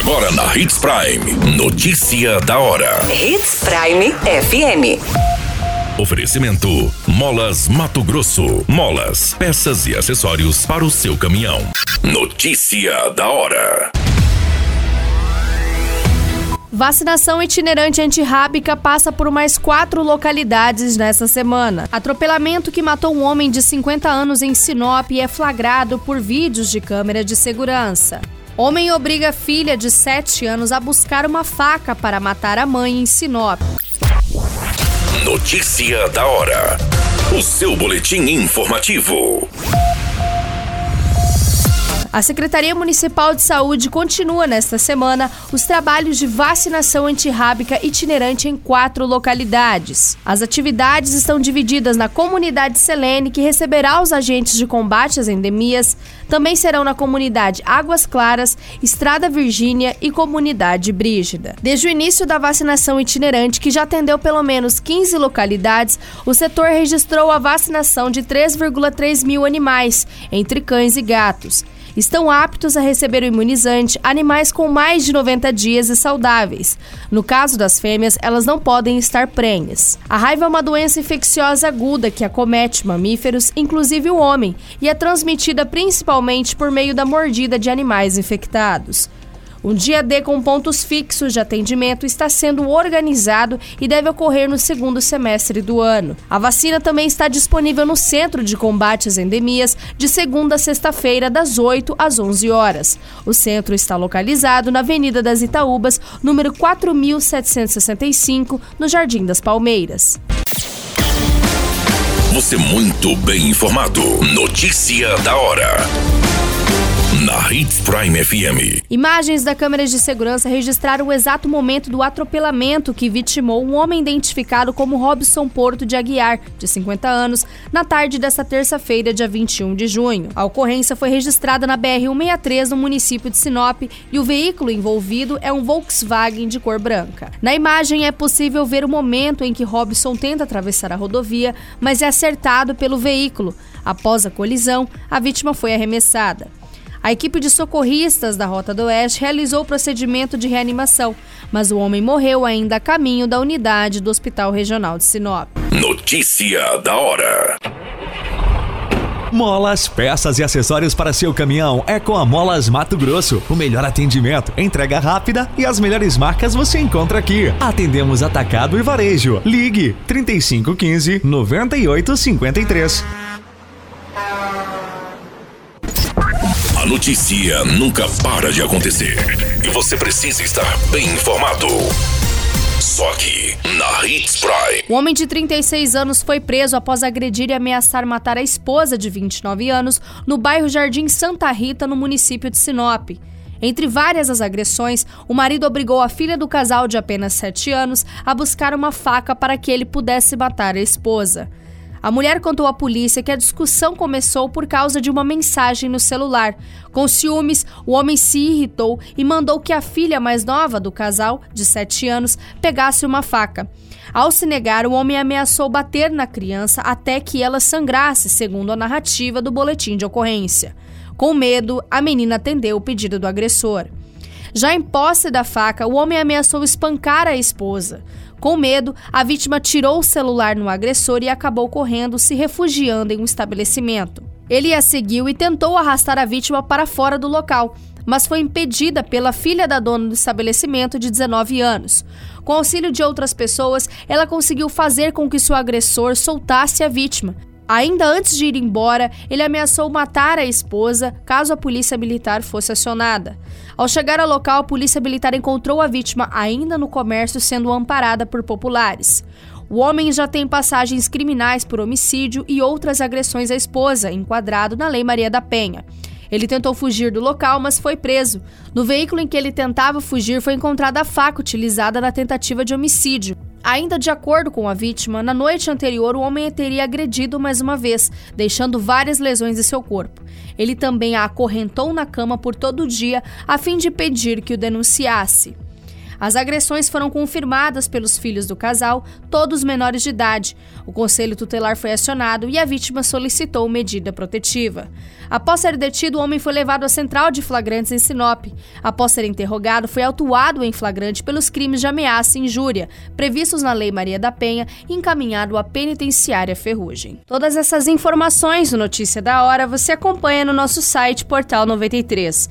Agora na Hits Prime. Notícia da hora. Hits Prime FM. Oferecimento: Molas Mato Grosso. Molas, peças e acessórios para o seu caminhão. Notícia da hora. Vacinação itinerante antirrábica passa por mais quatro localidades nesta semana. Atropelamento que matou um homem de 50 anos em Sinop é flagrado por vídeos de câmera de segurança. Homem obriga filha de 7 anos a buscar uma faca para matar a mãe em Sinop. Notícia da hora. O seu boletim informativo. A Secretaria Municipal de Saúde continua nesta semana os trabalhos de vacinação antirrábica itinerante em quatro localidades. As atividades estão divididas na comunidade Selene, que receberá os agentes de combate às endemias, também serão na comunidade Águas Claras, Estrada Virgínia e comunidade Brígida. Desde o início da vacinação itinerante, que já atendeu pelo menos 15 localidades, o setor registrou a vacinação de 3,3 mil animais, entre cães e gatos estão aptos a receber o imunizante animais com mais de 90 dias e saudáveis. No caso das fêmeas, elas não podem estar prenhas. A raiva é uma doença infecciosa aguda que acomete mamíferos, inclusive o homem, e é transmitida principalmente por meio da mordida de animais infectados. Um dia D com pontos fixos de atendimento está sendo organizado e deve ocorrer no segundo semestre do ano. A vacina também está disponível no Centro de Combate às Endemias de segunda a sexta-feira, das 8 às 11 horas. O centro está localizado na Avenida das Itaúbas, número 4765, no Jardim das Palmeiras. Você muito bem informado. Notícia da hora na Hits Prime FM. Imagens da câmera de segurança registraram o exato momento do atropelamento que vitimou um homem identificado como Robson Porto de Aguiar, de 50 anos, na tarde desta terça-feira, dia 21 de junho. A ocorrência foi registrada na BR-163, no município de Sinop, e o veículo envolvido é um Volkswagen de cor branca. Na imagem é possível ver o momento em que Robson tenta atravessar a rodovia, mas é acertado pelo veículo. Após a colisão, a vítima foi arremessada. A equipe de socorristas da Rota do Oeste realizou o procedimento de reanimação, mas o homem morreu ainda a caminho da unidade do Hospital Regional de Sinop. Notícia da hora. Molas, peças e acessórios para seu caminhão é com a Molas Mato Grosso. O melhor atendimento, entrega rápida e as melhores marcas você encontra aqui. Atendemos atacado e varejo. Ligue 3515 9853. Notícia nunca para de acontecer e você precisa estar bem informado. Só aqui, na Hits Prime. O homem de 36 anos foi preso após agredir e ameaçar matar a esposa de 29 anos no bairro Jardim Santa Rita, no município de Sinop. Entre várias as agressões, o marido obrigou a filha do casal de apenas 7 anos a buscar uma faca para que ele pudesse matar a esposa. A mulher contou à polícia que a discussão começou por causa de uma mensagem no celular. Com ciúmes, o homem se irritou e mandou que a filha mais nova do casal, de 7 anos, pegasse uma faca. Ao se negar, o homem ameaçou bater na criança até que ela sangrasse, segundo a narrativa do boletim de ocorrência. Com medo, a menina atendeu o pedido do agressor. Já em posse da faca, o homem ameaçou espancar a esposa. Com medo, a vítima tirou o celular no agressor e acabou correndo, se refugiando em um estabelecimento. Ele a seguiu e tentou arrastar a vítima para fora do local, mas foi impedida pela filha da dona do estabelecimento de 19 anos. Com auxílio de outras pessoas, ela conseguiu fazer com que seu agressor soltasse a vítima, Ainda antes de ir embora, ele ameaçou matar a esposa caso a polícia militar fosse acionada. Ao chegar ao local, a polícia militar encontrou a vítima ainda no comércio sendo amparada por populares. O homem já tem passagens criminais por homicídio e outras agressões à esposa, enquadrado na Lei Maria da Penha. Ele tentou fugir do local, mas foi preso. No veículo em que ele tentava fugir foi encontrada a faca utilizada na tentativa de homicídio. Ainda de acordo com a vítima, na noite anterior o homem a teria agredido mais uma vez, deixando várias lesões em seu corpo. Ele também a acorrentou na cama por todo o dia a fim de pedir que o denunciasse. As agressões foram confirmadas pelos filhos do casal, todos menores de idade. O conselho tutelar foi acionado e a vítima solicitou medida protetiva. Após ser detido, o homem foi levado à central de flagrantes em Sinop. Após ser interrogado, foi autuado em flagrante pelos crimes de ameaça e injúria, previstos na Lei Maria da Penha, e encaminhado à penitenciária Ferrugem. Todas essas informações no Notícia da Hora você acompanha no nosso site Portal 93.